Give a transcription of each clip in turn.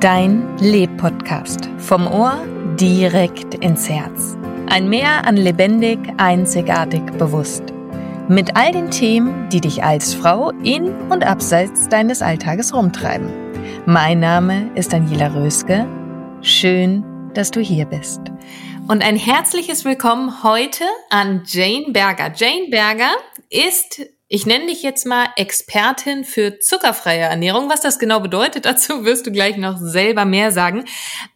Dein Leb-Podcast. Vom Ohr direkt ins Herz. Ein Meer an lebendig, einzigartig, bewusst. Mit all den Themen, die dich als Frau in und abseits deines Alltages rumtreiben. Mein Name ist Daniela Röske. Schön, dass du hier bist. Und ein herzliches Willkommen heute an Jane Berger. Jane Berger ist ich nenne dich jetzt mal Expertin für zuckerfreie Ernährung. Was das genau bedeutet, dazu wirst du gleich noch selber mehr sagen.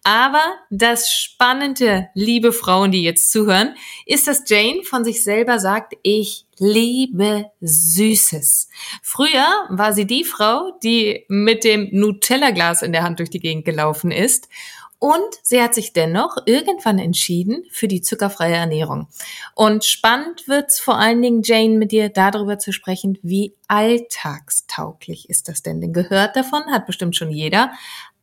Aber das Spannende, liebe Frauen, die jetzt zuhören, ist, dass Jane von sich selber sagt, ich liebe Süßes. Früher war sie die Frau, die mit dem Nutella-Glas in der Hand durch die Gegend gelaufen ist. Und sie hat sich dennoch irgendwann entschieden für die zuckerfreie Ernährung. Und spannend wird's vor allen Dingen, Jane, mit dir darüber zu sprechen, wie alltagstauglich ist das denn? Denn gehört davon hat bestimmt schon jeder.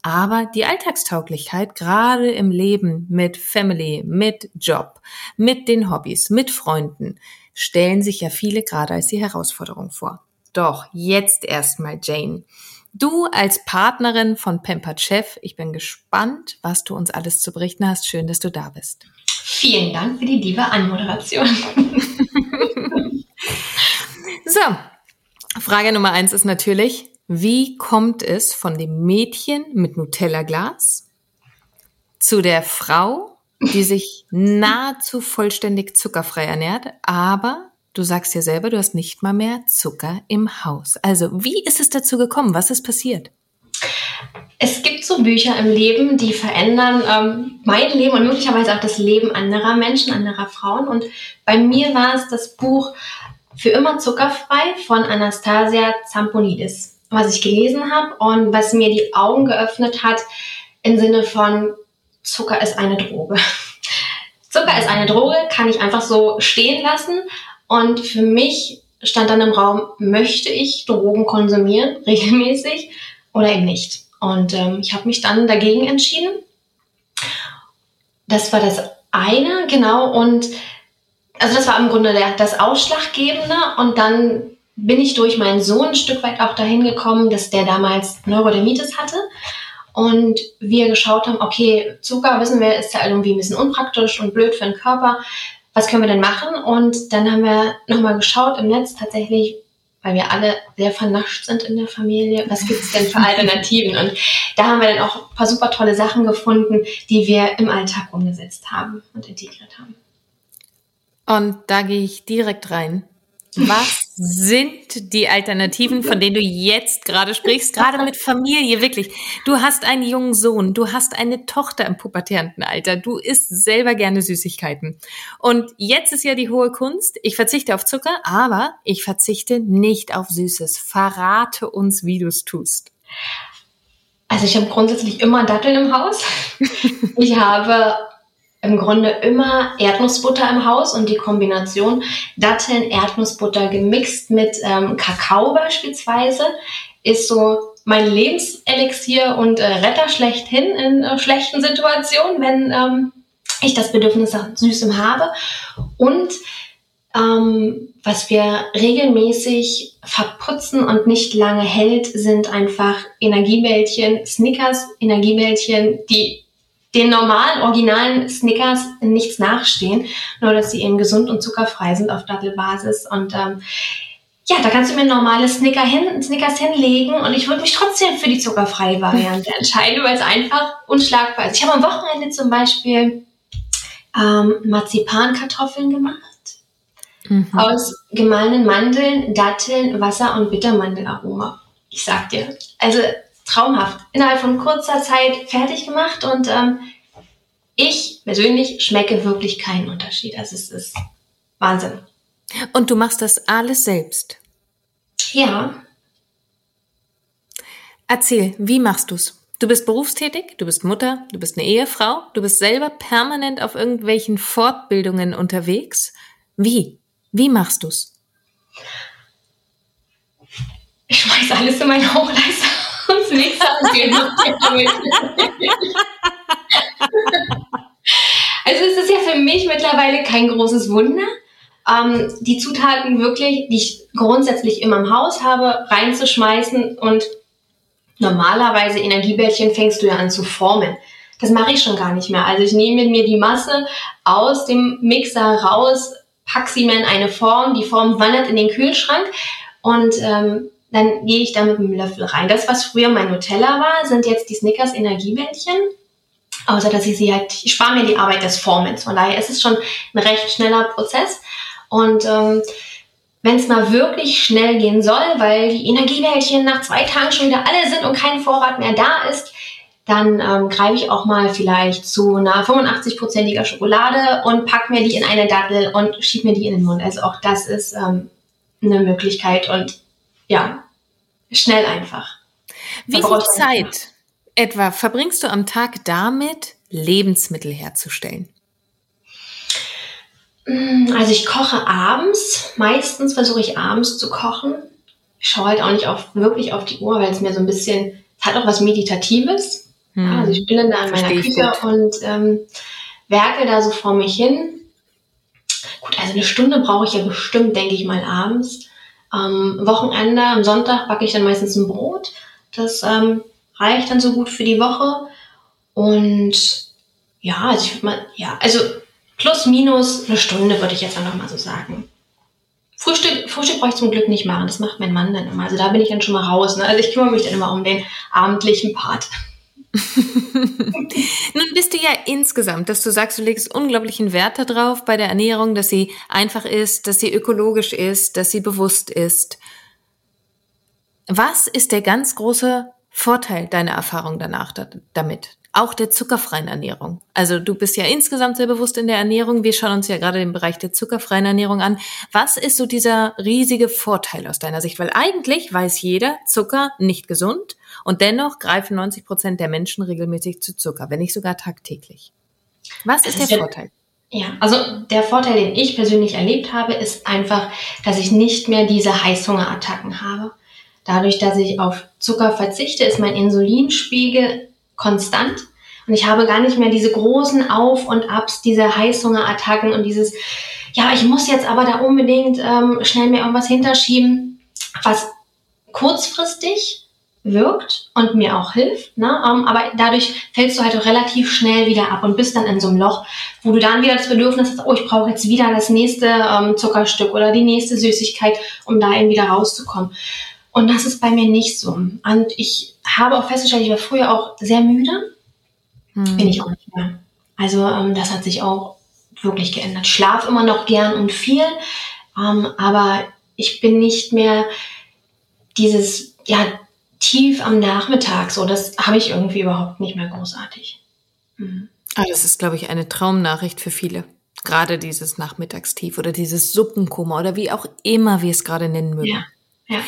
Aber die Alltagstauglichkeit, gerade im Leben mit Family, mit Job, mit den Hobbys, mit Freunden, stellen sich ja viele gerade als die Herausforderung vor. Doch jetzt erstmal, Jane. Du als Partnerin von Pampered Chef, ich bin gespannt, was du uns alles zu berichten hast. Schön, dass du da bist. Vielen Dank für die liebe Anmoderation. so, Frage Nummer eins ist natürlich, wie kommt es von dem Mädchen mit Nutella-Glas zu der Frau, die sich nahezu vollständig zuckerfrei ernährt, aber Du sagst ja selber, du hast nicht mal mehr Zucker im Haus. Also, wie ist es dazu gekommen? Was ist passiert? Es gibt so Bücher im Leben, die verändern ähm, mein Leben und möglicherweise auch das Leben anderer Menschen, anderer Frauen. Und bei mir war es das Buch Für immer zuckerfrei von Anastasia Zamponidis, was ich gelesen habe und was mir die Augen geöffnet hat im Sinne von Zucker ist eine Droge. Zucker ist eine Droge, kann ich einfach so stehen lassen und für mich stand dann im Raum, möchte ich Drogen konsumieren, regelmäßig oder eben nicht. Und ähm, ich habe mich dann dagegen entschieden. Das war das eine, genau. Und also das war im Grunde der, das Ausschlaggebende. Und dann bin ich durch meinen Sohn ein Stück weit auch dahin gekommen, dass der damals Neurodermitis hatte. Und wir geschaut haben, okay, Zucker, wissen wir, ist ja irgendwie ein bisschen unpraktisch und blöd für den Körper was können wir denn machen? Und dann haben wir nochmal geschaut im Netz tatsächlich, weil wir alle sehr vernascht sind in der Familie, was gibt es denn für Alternativen? Und da haben wir dann auch ein paar super tolle Sachen gefunden, die wir im Alltag umgesetzt haben und integriert haben. Und da gehe ich direkt rein. Was sind die Alternativen, von denen du jetzt gerade sprichst, gerade mit Familie, wirklich? Du hast einen jungen Sohn, du hast eine Tochter im pubertären Alter, du isst selber gerne Süßigkeiten. Und jetzt ist ja die hohe Kunst, ich verzichte auf Zucker, aber ich verzichte nicht auf Süßes. Verrate uns, wie du es tust. Also ich habe grundsätzlich immer Datteln im Haus. Ich habe im Grunde immer Erdnussbutter im Haus und die Kombination Datteln, Erdnussbutter gemixt mit ähm, Kakao beispielsweise ist so mein Lebenselixier und äh, Retter schlechthin in äh, schlechten Situationen, wenn ähm, ich das Bedürfnis nach Süßem habe. Und ähm, was wir regelmäßig verputzen und nicht lange hält, sind einfach Energiebällchen, Snickers, Energiebällchen, die den normalen, originalen Snickers nichts nachstehen, nur dass sie eben gesund und zuckerfrei sind auf Dattelbasis. Und ähm, ja, da kannst du mir normale Snicker hin, Snickers hinlegen und ich würde mich trotzdem für die zuckerfreie Variante entscheiden, weil es einfach unschlagbar ist. Ich habe am Wochenende zum Beispiel ähm, Marzipankartoffeln gemacht. Mhm. Aus gemahlenen Mandeln, Datteln, Wasser und Bittermandelaroma. Ich sag dir. Also traumhaft. Innerhalb von kurzer Zeit fertig gemacht und ähm, ich persönlich schmecke wirklich keinen Unterschied. Also es ist Wahnsinn. Und du machst das alles selbst? Ja. Erzähl, wie machst du's? Du bist berufstätig, du bist Mutter, du bist eine Ehefrau, du bist selber permanent auf irgendwelchen Fortbildungen unterwegs. Wie? Wie machst du's? Ich schmeiß alles in meine Hochleistung uns nichts Also es ist ja für mich mittlerweile kein großes Wunder, ähm, die Zutaten wirklich, die ich grundsätzlich immer im Haus habe, reinzuschmeißen und normalerweise Energiebällchen fängst du ja an zu formen. Das mache ich schon gar nicht mehr. Also ich nehme mir die Masse aus dem Mixer raus, pack sie mir in eine Form, die Form wandert in den Kühlschrank und ähm, dann gehe ich da mit einem Löffel rein. Das, was früher mein Nutella war, sind jetzt die Snickers Energiebällchen. Außer dass ich sie halt, ich spare mir die Arbeit des Formens. Von daher ist es schon ein recht schneller Prozess. Und ähm, wenn es mal wirklich schnell gehen soll, weil die Energiebällchen nach zwei Tagen schon wieder alle sind und kein Vorrat mehr da ist, dann ähm, greife ich auch mal vielleicht zu einer 85-prozentiger Schokolade und pack mir die in eine Dattel und schieb mir die in den Mund. Also auch das ist ähm, eine Möglichkeit und ja, schnell einfach. Wie viel Zeit etwa verbringst du am Tag damit, Lebensmittel herzustellen? Mm, also ich koche abends. Meistens versuche ich abends zu kochen. Ich schaue halt auch nicht auf, wirklich auf die Uhr, weil es mir so ein bisschen, es hat auch was Meditatives. Hm. Also ich bin dann da in meiner Küche und ähm, werke da so vor mich hin. Gut, also eine Stunde brauche ich ja bestimmt, denke ich mal, abends. Am Wochenende, am Sonntag backe ich dann meistens ein Brot. Das ähm, reicht dann so gut für die Woche. Und ja, also ich würde mal, ja, also plus minus eine Stunde würde ich jetzt einfach mal so sagen. Frühstück, Frühstück brauche ich zum Glück nicht machen. Das macht mein Mann dann immer. Also da bin ich dann schon mal raus. Ne? Also ich kümmere mich dann immer um den abendlichen Part. Nun bist du ja insgesamt, dass du sagst, du legst unglaublichen Wert darauf bei der Ernährung, dass sie einfach ist, dass sie ökologisch ist, dass sie bewusst ist. Was ist der ganz große Vorteil deiner Erfahrung danach damit? Auch der zuckerfreien Ernährung. Also du bist ja insgesamt sehr bewusst in der Ernährung. Wir schauen uns ja gerade den Bereich der zuckerfreien Ernährung an. Was ist so dieser riesige Vorteil aus deiner Sicht? Weil eigentlich weiß jeder, Zucker nicht gesund und dennoch greifen 90 Prozent der Menschen regelmäßig zu Zucker, wenn nicht sogar tagtäglich. Was ist, ist der Vorteil? Ja, also der Vorteil, den ich persönlich erlebt habe, ist einfach, dass ich nicht mehr diese Heißhungerattacken habe. Dadurch, dass ich auf Zucker verzichte, ist mein Insulinspiegel konstant und ich habe gar nicht mehr diese großen Auf und Abs, diese Heißhungerattacken und dieses, ja, ich muss jetzt aber da unbedingt ähm, schnell mir irgendwas hinterschieben, was kurzfristig wirkt und mir auch hilft. Ne? Um, ähm, aber dadurch fällst du halt auch relativ schnell wieder ab und bist dann in so einem Loch, wo du dann wieder das Bedürfnis hast, oh, ich brauche jetzt wieder das nächste ähm, Zuckerstück oder die nächste Süßigkeit, um da eben wieder rauszukommen. Und das ist bei mir nicht so. Und ich habe auch festgestellt, ich war früher auch sehr müde. Hm. Bin ich auch nicht mehr. Also ähm, das hat sich auch wirklich geändert. Ich schlafe immer noch gern und viel, ähm, aber ich bin nicht mehr dieses, ja, tief am Nachmittag. So, das habe ich irgendwie überhaupt nicht mehr großartig. Mhm. Ah, das ist, glaube ich, eine Traumnachricht für viele. Gerade dieses Nachmittagstief oder dieses Suppenkoma oder wie auch immer wir es gerade nennen mögen. Ja, ja.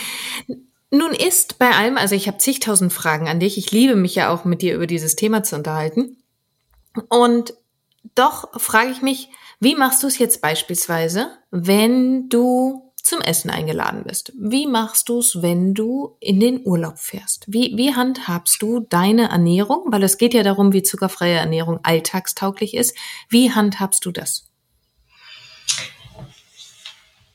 Nun ist bei allem, also ich habe zigtausend Fragen an dich. Ich liebe mich ja auch mit dir über dieses Thema zu unterhalten. Und doch frage ich mich, wie machst du es jetzt beispielsweise, wenn du zum Essen eingeladen bist. Wie machst du es, wenn du in den Urlaub fährst? Wie, wie handhabst du deine Ernährung? Weil es geht ja darum, wie zuckerfreie Ernährung alltagstauglich ist. Wie handhabst du das?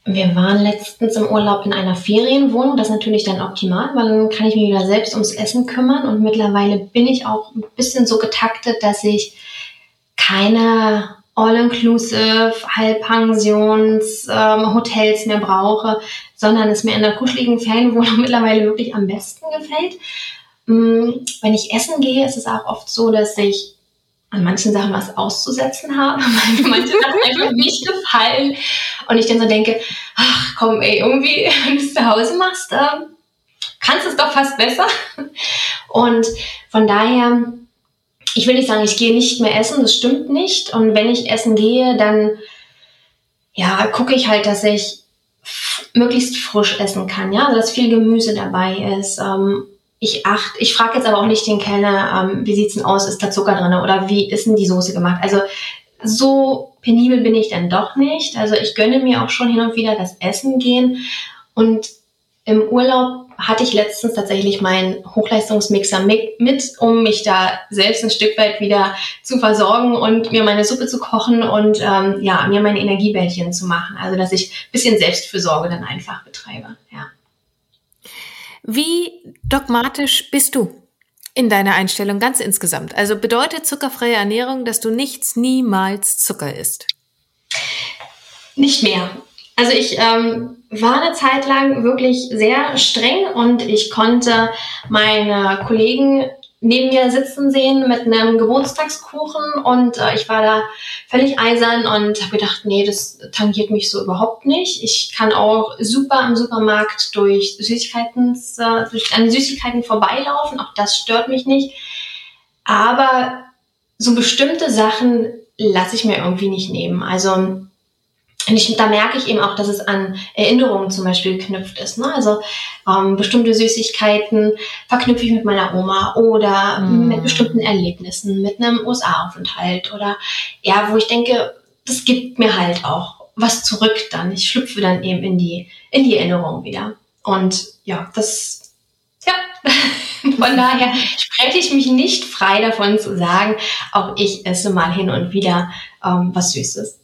Wir waren letztens im Urlaub in einer Ferienwohnung. Das ist natürlich dann optimal, weil dann kann ich mich wieder selbst ums Essen kümmern. Und mittlerweile bin ich auch ein bisschen so getaktet, dass ich keine All-Inclusive, Halbpensions, ähm, Hotels mehr brauche, sondern es mir in der kuscheligen Ferienwohnung mittlerweile wirklich am besten gefällt. Mm, wenn ich essen gehe, ist es auch oft so, dass ich an manchen Sachen was auszusetzen habe, weil mir manche Sachen einfach nicht gefallen. Und ich dann so denke, ach komm, ey, irgendwie, wenn du es zu Hause machst, äh, kannst du es doch fast besser. Und von daher, ich will nicht sagen, ich gehe nicht mehr essen, das stimmt nicht. Und wenn ich essen gehe, dann ja, gucke ich halt, dass ich möglichst frisch essen kann, ja, dass viel Gemüse dabei ist. Ähm, ich acht, ich frage jetzt aber auch nicht den Kellner, ähm, wie sieht's denn aus, ist da Zucker drin oder wie ist denn die Soße gemacht? Also so penibel bin ich dann doch nicht. Also ich gönne mir auch schon hin und wieder das Essen gehen. Und im Urlaub hatte ich letztens tatsächlich meinen Hochleistungsmixer mit, um mich da selbst ein Stück weit wieder zu versorgen und mir meine Suppe zu kochen und ähm, ja, mir meine Energiebällchen zu machen. Also dass ich ein bisschen Selbstfürsorge dann einfach betreibe. Ja. Wie dogmatisch bist du in deiner Einstellung ganz insgesamt? Also bedeutet zuckerfreie Ernährung, dass du nichts, niemals Zucker isst? Nicht mehr. Also ich ähm, war eine Zeit lang wirklich sehr streng und ich konnte meine Kollegen neben mir sitzen sehen mit einem Geburtstagskuchen und äh, ich war da völlig eisern und habe gedacht, nee, das tangiert mich so überhaupt nicht. Ich kann auch super im Supermarkt durch Süßigkeiten, äh, durch an Süßigkeiten vorbeilaufen, auch das stört mich nicht. Aber so bestimmte Sachen lasse ich mir irgendwie nicht nehmen. Also und ich, da merke ich eben auch, dass es an Erinnerungen zum Beispiel geknüpft ist. Ne? Also ähm, bestimmte Süßigkeiten verknüpfe ich mit meiner Oma oder mm. mit bestimmten Erlebnissen, mit einem USA-Aufenthalt oder ja, wo ich denke, das gibt mir halt auch was zurück dann. Ich schlüpfe dann eben in die, in die Erinnerung wieder. Und ja, das, ja, von daher spreche ich mich nicht frei davon zu sagen, auch ich esse mal hin und wieder ähm, was Süßes.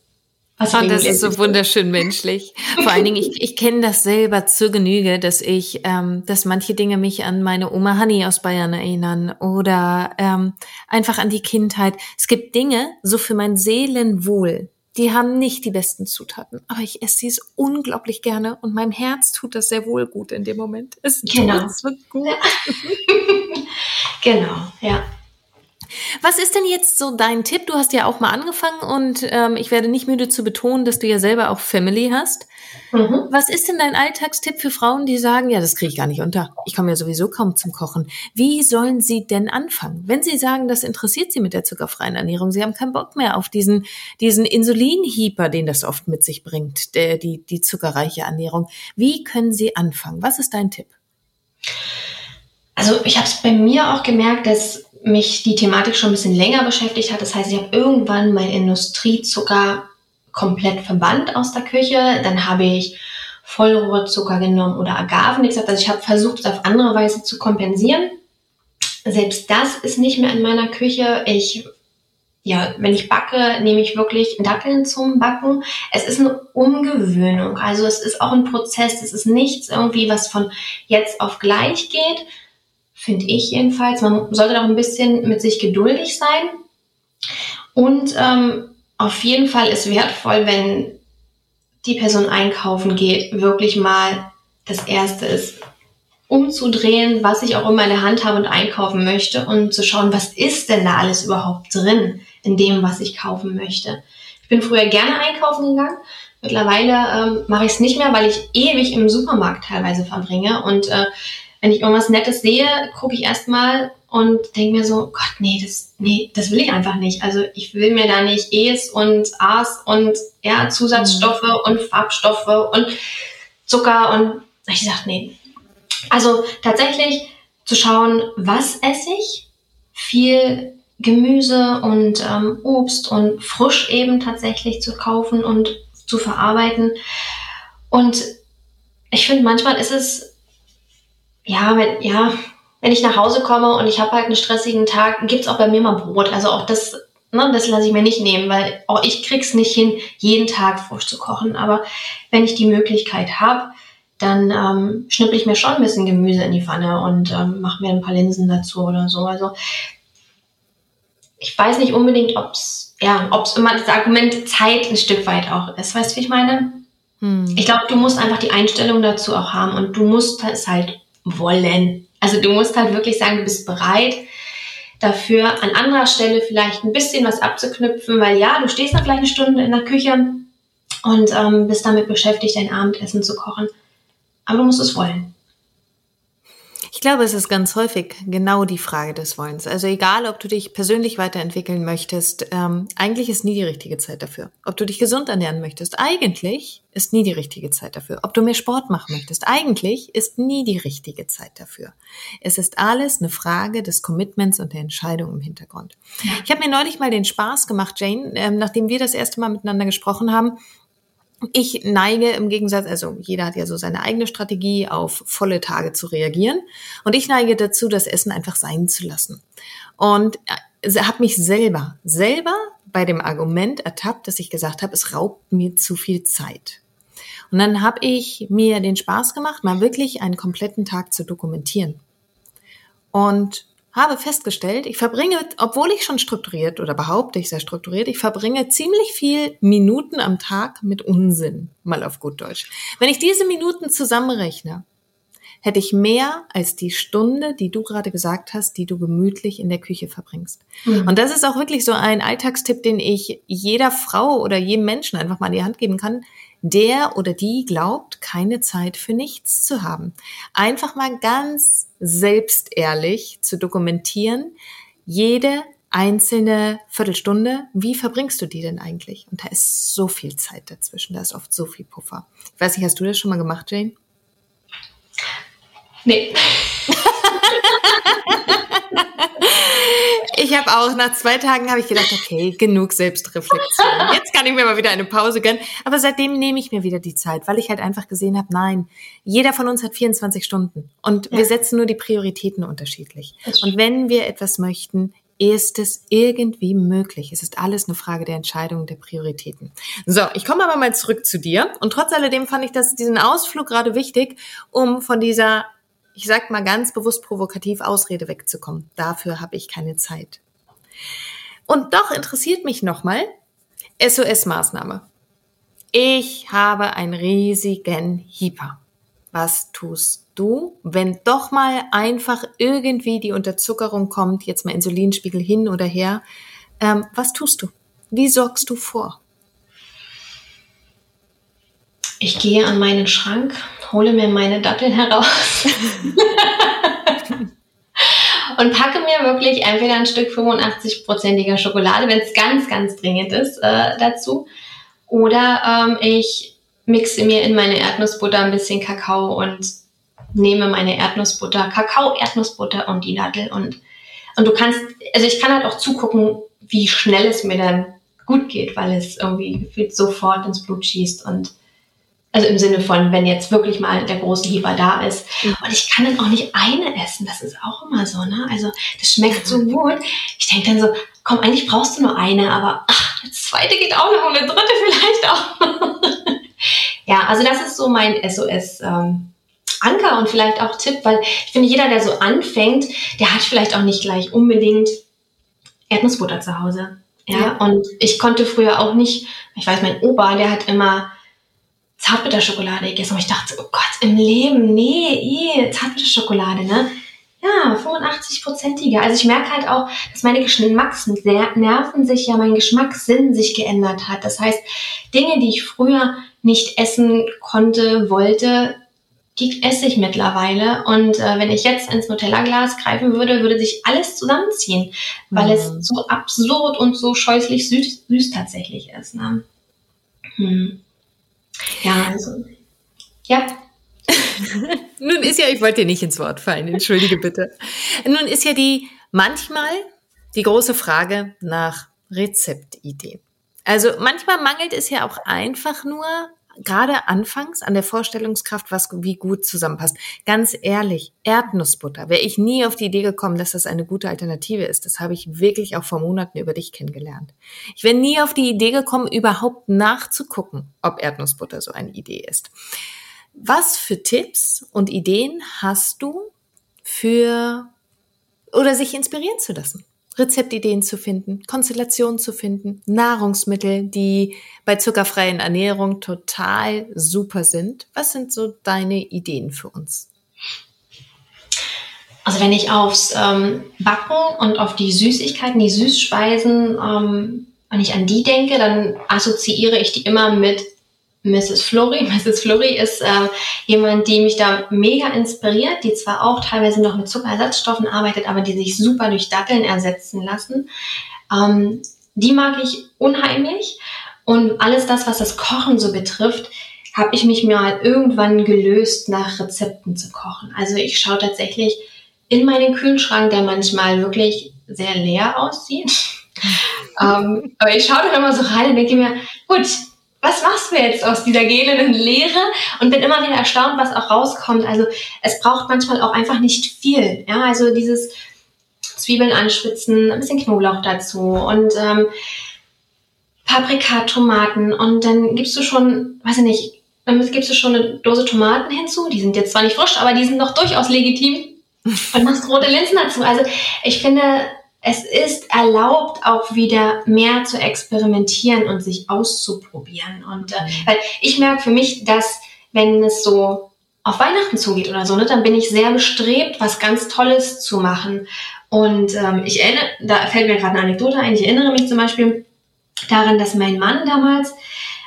Was oh, das ist so wunderschön menschlich. Vor allen Dingen, ich, ich kenne das selber zur Genüge, dass ich, ähm, dass manche Dinge mich an meine Oma Hanni aus Bayern erinnern oder ähm, einfach an die Kindheit. Es gibt Dinge, so für mein Seelenwohl, die haben nicht die besten Zutaten, aber ich esse sie unglaublich gerne und meinem Herz tut das sehr wohl gut in dem Moment. Es genau. tut so gut. genau, ja. Was ist denn jetzt so dein Tipp? Du hast ja auch mal angefangen und ähm, ich werde nicht müde zu betonen, dass du ja selber auch Family hast. Mhm. Was ist denn dein Alltagstipp für Frauen, die sagen, ja, das kriege ich gar nicht unter. Ich komme ja sowieso kaum zum Kochen. Wie sollen sie denn anfangen? Wenn sie sagen, das interessiert sie mit der zuckerfreien Ernährung, sie haben keinen Bock mehr auf diesen, diesen Insulinhieper, den das oft mit sich bringt, der, die, die zuckerreiche Ernährung. Wie können sie anfangen? Was ist dein Tipp? Also ich habe es bei mir auch gemerkt, dass mich die Thematik schon ein bisschen länger beschäftigt hat. Das heißt, ich habe irgendwann mein Industriezucker komplett verbannt aus der Küche. Dann habe ich Vollrohrzucker genommen oder Agaven. Also ich habe versucht, es auf andere Weise zu kompensieren. Selbst das ist nicht mehr in meiner Küche. Ich, ja, wenn ich backe, nehme ich wirklich Datteln zum Backen. Es ist eine Umgewöhnung. Also es ist auch ein Prozess. Es ist nichts irgendwie, was von jetzt auf gleich geht, finde ich jedenfalls. Man sollte auch ein bisschen mit sich geduldig sein. Und ähm, auf jeden Fall ist wertvoll, wenn die Person einkaufen geht, wirklich mal das Erste ist, umzudrehen, was ich auch immer in der Hand habe und einkaufen möchte und zu schauen, was ist denn da alles überhaupt drin in dem, was ich kaufen möchte. Ich bin früher gerne einkaufen gegangen. Mittlerweile ähm, mache ich es nicht mehr, weil ich ewig im Supermarkt teilweise verbringe und äh, wenn ich irgendwas Nettes sehe, gucke ich erstmal und denke mir so, Gott, nee, das, nee, das will ich einfach nicht. Also ich will mir da nicht E's und A's und ja, Zusatzstoffe mhm. und Farbstoffe und Zucker und ich dachte, nee. Also tatsächlich zu schauen, was esse ich, viel Gemüse und ähm, Obst und frisch eben tatsächlich zu kaufen und zu verarbeiten. Und ich finde, manchmal ist es ja, wenn, ja, wenn ich nach Hause komme und ich habe halt einen stressigen Tag, gibt's auch bei mir mal Brot. Also auch das Ne, das lasse ich mir nicht nehmen, weil auch ich krieg's nicht hin, jeden Tag frisch zu kochen. Aber wenn ich die Möglichkeit habe, dann ähm, schnippel ich mir schon ein bisschen Gemüse in die Pfanne und ähm, mache mir ein paar Linsen dazu oder so. Also ich weiß nicht unbedingt, ob es ja, ob's immer das Argument Zeit ein Stück weit auch ist. Weißt du, wie ich meine? Hm. Ich glaube, du musst einfach die Einstellung dazu auch haben und du musst es halt wollen. Also du musst halt wirklich sagen, du bist bereit, dafür an anderer Stelle vielleicht ein bisschen was abzuknüpfen, weil ja, du stehst dann vielleicht eine Stunde in der Küche und ähm, bist damit beschäftigt, dein Abendessen zu kochen. Aber du musst es wollen. Ich glaube, es ist ganz häufig genau die Frage des Wollens. Also egal, ob du dich persönlich weiterentwickeln möchtest, ähm, eigentlich ist nie die richtige Zeit dafür. Ob du dich gesund ernähren möchtest, eigentlich ist nie die richtige Zeit dafür. Ob du mehr Sport machen möchtest, eigentlich ist nie die richtige Zeit dafür. Es ist alles eine Frage des Commitments und der Entscheidung im Hintergrund. Ich habe mir neulich mal den Spaß gemacht, Jane, ähm, nachdem wir das erste Mal miteinander gesprochen haben, ich neige im Gegensatz, also jeder hat ja so seine eigene Strategie, auf volle Tage zu reagieren. Und ich neige dazu, das Essen einfach sein zu lassen. Und äh, habe mich selber, selber bei dem Argument ertappt, dass ich gesagt habe, es raubt mir zu viel Zeit. Und dann habe ich mir den Spaß gemacht, mal wirklich einen kompletten Tag zu dokumentieren. Und habe festgestellt, ich verbringe, obwohl ich schon strukturiert oder behaupte ich sehr strukturiert, ich verbringe ziemlich viel Minuten am Tag mit Unsinn, mal auf gut Deutsch. Wenn ich diese Minuten zusammenrechne, hätte ich mehr als die Stunde, die du gerade gesagt hast, die du gemütlich in der Küche verbringst. Mhm. Und das ist auch wirklich so ein Alltagstipp, den ich jeder Frau oder jedem Menschen einfach mal in die Hand geben kann, der oder die glaubt, keine Zeit für nichts zu haben. Einfach mal ganz selbstehrlich zu dokumentieren, jede einzelne Viertelstunde, wie verbringst du die denn eigentlich? Und da ist so viel Zeit dazwischen, da ist oft so viel Puffer. Ich weiß nicht, hast du das schon mal gemacht, Jane? Nee. Ich habe auch nach zwei Tagen habe ich gedacht, okay, genug Selbstreflexion. Jetzt kann ich mir mal wieder eine Pause gönnen. Aber seitdem nehme ich mir wieder die Zeit, weil ich halt einfach gesehen habe, nein, jeder von uns hat 24 Stunden und ja. wir setzen nur die Prioritäten unterschiedlich. Und wenn wir etwas möchten, ist es irgendwie möglich. Es ist alles eine Frage der Entscheidung der Prioritäten. So, ich komme aber mal zurück zu dir. Und trotz alledem fand ich das, diesen Ausflug gerade wichtig, um von dieser ich sag mal ganz bewusst provokativ, Ausrede wegzukommen. Dafür habe ich keine Zeit. Und doch interessiert mich nochmal SOS-Maßnahme. Ich habe einen riesigen Hieper. Was tust du, wenn doch mal einfach irgendwie die Unterzuckerung kommt, jetzt mal Insulinspiegel hin oder her? Ähm, was tust du? Wie sorgst du vor? Ich gehe an meinen Schrank, hole mir meine Datteln heraus und packe mir wirklich entweder ein Stück 85-prozentiger Schokolade, wenn es ganz, ganz dringend ist, äh, dazu. Oder ähm, ich mixe mir in meine Erdnussbutter ein bisschen Kakao und nehme meine Erdnussbutter, Kakao, Erdnussbutter und die Dattel und und du kannst, also ich kann halt auch zugucken, wie schnell es mir dann gut geht, weil es irgendwie sofort ins Blut schießt und also im Sinne von, wenn jetzt wirklich mal der große Hieber da ist. Mhm. Und ich kann dann auch nicht eine essen. Das ist auch immer so, ne? Also das schmeckt so gut. Ich denke dann so, komm, eigentlich brauchst du nur eine, aber ach, eine zweite geht auch noch und eine dritte vielleicht auch. ja, also das ist so mein SOS. Ähm, Anker und vielleicht auch Tipp, weil ich finde, jeder, der so anfängt, der hat vielleicht auch nicht gleich unbedingt Erdnussbutter zu Hause. Ja, ja. und ich konnte früher auch nicht, ich weiß, mein Opa, der hat immer Zartbitterschokolade gegessen. Und ich dachte, oh Gott, im Leben, nee, eh, Zartbitterschokolade, ne? Ja, 85-prozentige. Also ich merke halt auch, dass meine Geschmacksnerven sich ja, mein Geschmackssinn sich geändert hat. Das heißt, Dinge, die ich früher nicht essen konnte, wollte, die esse ich mittlerweile. Und äh, wenn ich jetzt ins Nutella-Glas greifen würde, würde sich alles zusammenziehen, weil mhm. es so absurd und so scheußlich süß, süß tatsächlich ist. Ne? Hm. Ja, also, ja. Nun ist ja, ich wollte dir nicht ins Wort fallen, entschuldige bitte. Nun ist ja die manchmal die große Frage nach Rezeptidee. Also manchmal mangelt es ja auch einfach nur gerade anfangs an der Vorstellungskraft, was wie gut zusammenpasst. Ganz ehrlich, Erdnussbutter, wäre ich nie auf die Idee gekommen, dass das eine gute Alternative ist. Das habe ich wirklich auch vor Monaten über dich kennengelernt. Ich wäre nie auf die Idee gekommen, überhaupt nachzugucken, ob Erdnussbutter so eine Idee ist. Was für Tipps und Ideen hast du für oder sich inspirieren zu lassen? Rezeptideen zu finden, Konstellationen zu finden, Nahrungsmittel, die bei zuckerfreien Ernährung total super sind. Was sind so deine Ideen für uns? Also wenn ich aufs ähm, Backen und auf die Süßigkeiten, die Süßspeisen, ähm, wenn ich an die denke, dann assoziiere ich die immer mit Mrs. Flurry. Mrs. Flurry ist äh, jemand, die mich da mega inspiriert, die zwar auch teilweise noch mit Zuckerersatzstoffen arbeitet, aber die sich super durch Datteln ersetzen lassen. Ähm, die mag ich unheimlich. Und alles das, was das Kochen so betrifft, habe ich mich mal irgendwann gelöst, nach Rezepten zu kochen. Also ich schaue tatsächlich in meinen Kühlschrank, der manchmal wirklich sehr leer aussieht. ähm, aber ich schaue da immer so rein und denke mir, gut, was machst du jetzt aus dieser gelenden Leere? Und bin immer wieder erstaunt, was auch rauskommt. Also es braucht manchmal auch einfach nicht viel. Ja, also dieses Zwiebeln anschwitzen, ein bisschen Knoblauch dazu und ähm, Paprika, Tomaten und dann gibst du schon, weiß ich nicht, damit gibst du schon eine Dose Tomaten hinzu. Die sind jetzt zwar nicht frisch, aber die sind doch durchaus legitim. Und machst rote Linsen dazu. Also ich finde, es ist erlaubt, auch wieder mehr zu experimentieren und sich auszuprobieren. Und äh, mhm. weil ich merke für mich, dass wenn es so auf Weihnachten zugeht oder so, ne, dann bin ich sehr bestrebt, was ganz Tolles zu machen. Und ähm, ich erinnere, da fällt mir gerade eine Anekdote ein. Ich erinnere mich zum Beispiel daran, dass mein Mann damals,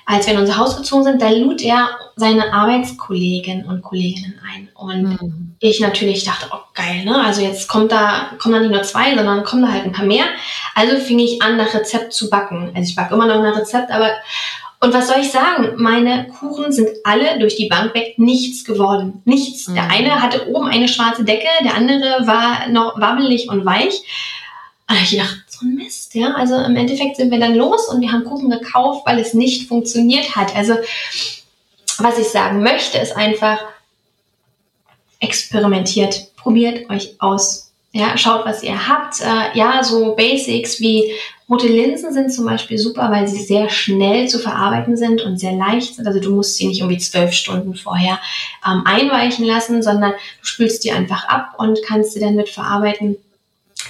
als wir in unser Haus gezogen sind, da lud er seine Arbeitskollegen und Kolleginnen ein. Und mhm. ich natürlich dachte, oh geil, ne? Also jetzt kommt da, kommen da nicht nur zwei, sondern kommen da halt ein paar mehr. Also fing ich an, nach Rezept zu backen. Also ich backe immer noch nach Rezept, aber und was soll ich sagen? Meine Kuchen sind alle durch die Bank weg nichts geworden. Nichts. Mhm. Der eine hatte oben eine schwarze Decke, der andere war noch wabbelig und weich. Und ich dachte, so ein Mist, ja. Also im Endeffekt sind wir dann los und wir haben Kuchen gekauft, weil es nicht funktioniert hat. Also was ich sagen möchte, ist einfach, experimentiert, probiert euch aus. Ja, schaut, was ihr habt. Äh, ja, so Basics wie rote Linsen sind zum Beispiel super, weil sie sehr schnell zu verarbeiten sind und sehr leicht sind. Also du musst sie nicht irgendwie zwölf Stunden vorher ähm, einweichen lassen, sondern du spülst die einfach ab und kannst sie dann mit verarbeiten.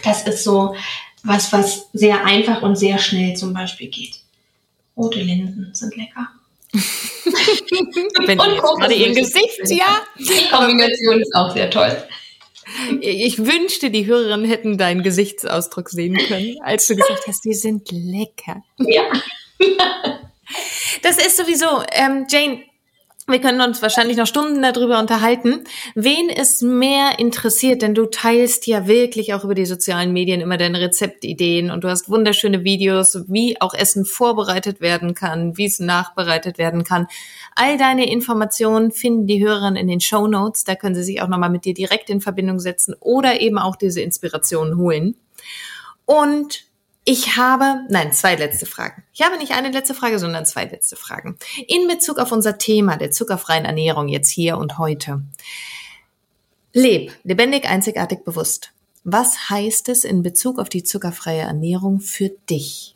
Das ist so was, was sehr einfach und sehr schnell zum Beispiel geht. Rote Linsen sind lecker. Wenn und gerade ihr Gesicht, ja. Die Kombination ist auch sehr toll. Ich wünschte, die Hörerinnen hätten deinen Gesichtsausdruck sehen können, als du gesagt hast, die sind lecker. Ja. Das ist sowieso, ähm, Jane, wir können uns wahrscheinlich noch Stunden darüber unterhalten. Wen es mehr interessiert, denn du teilst ja wirklich auch über die sozialen Medien immer deine Rezeptideen und du hast wunderschöne Videos, wie auch Essen vorbereitet werden kann, wie es nachbereitet werden kann. All deine Informationen finden die Hörerinnen in den Show Notes. Da können sie sich auch nochmal mit dir direkt in Verbindung setzen oder eben auch diese Inspirationen holen. Und ich habe, nein, zwei letzte Fragen. Ich habe nicht eine letzte Frage, sondern zwei letzte Fragen. In Bezug auf unser Thema der zuckerfreien Ernährung jetzt hier und heute. Leb, lebendig, einzigartig, bewusst. Was heißt es in Bezug auf die zuckerfreie Ernährung für dich?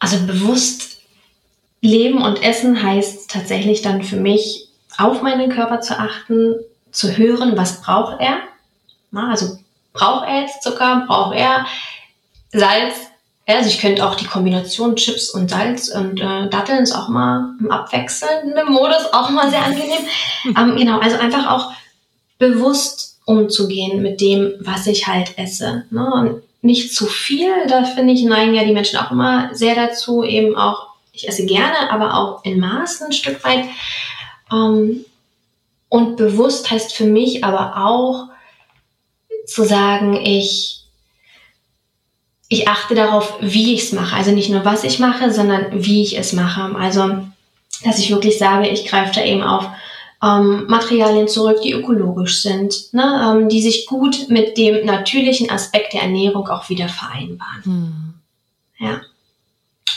Also bewusst leben und essen heißt tatsächlich dann für mich, auf meinen Körper zu achten, zu hören, was braucht er. Also Braucht er jetzt Zucker? Braucht er Salz? Also ich könnte auch die Kombination Chips und Salz und äh, Datteln ist auch mal im abwechselnden Modus auch mal sehr angenehm. ähm, genau, also einfach auch bewusst umzugehen mit dem, was ich halt esse. Ne? Und nicht zu viel, da finde ich, neigen ja die Menschen auch immer sehr dazu, eben auch, ich esse gerne, aber auch in Maßen ein Stück weit. Ähm, und bewusst heißt für mich aber auch, zu sagen, ich, ich achte darauf, wie ich es mache. Also nicht nur, was ich mache, sondern wie ich es mache. Also, dass ich wirklich sage, ich greife da eben auf ähm, Materialien zurück, die ökologisch sind, ne, ähm, die sich gut mit dem natürlichen Aspekt der Ernährung auch wieder vereinbaren. Hm. Ja.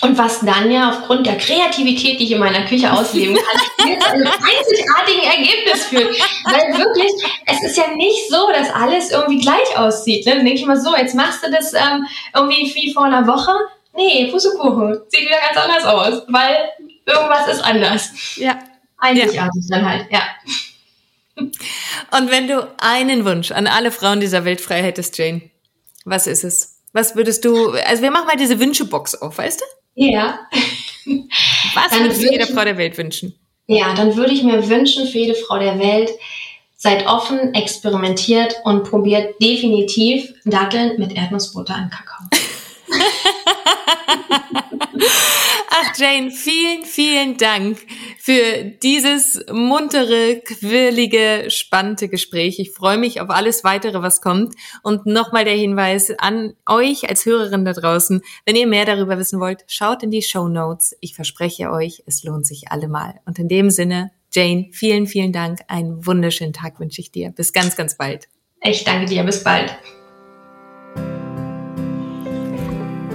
Und was dann ja aufgrund der Kreativität, die ich in meiner Küche ausleben kann, mir zu einem einzigartigen Ergebnis führt. Weil wirklich, es ist ja nicht so, dass alles irgendwie gleich aussieht. Ne? Dann denke ich mal so, jetzt machst du das ähm, irgendwie wie vor einer Woche. Nee, Pustekuchen. Sieht wieder ganz anders aus, weil irgendwas ist anders. Ja. Einzigartig ja. dann halt, ja. Und wenn du einen Wunsch an alle Frauen dieser Welt frei hättest, Jane, was ist es? Was würdest du, also wir machen mal diese Wünschebox auf, weißt du? Ja. Was dann würdest du jeder Frau der Welt wünschen? Ja, dann würde ich mir wünschen für jede Frau der Welt, seid offen, experimentiert und probiert definitiv Datteln mit Erdnussbutter und Kakao. Ach Jane, vielen, vielen Dank für dieses muntere, quirlige, spannende Gespräch. Ich freue mich auf alles weitere, was kommt. Und nochmal der Hinweis an euch als Hörerin da draußen, wenn ihr mehr darüber wissen wollt, schaut in die Show Notes. Ich verspreche euch, es lohnt sich allemal. Und in dem Sinne, Jane, vielen, vielen Dank. Einen wunderschönen Tag wünsche ich dir. Bis ganz, ganz bald. Ich danke dir. Bis bald.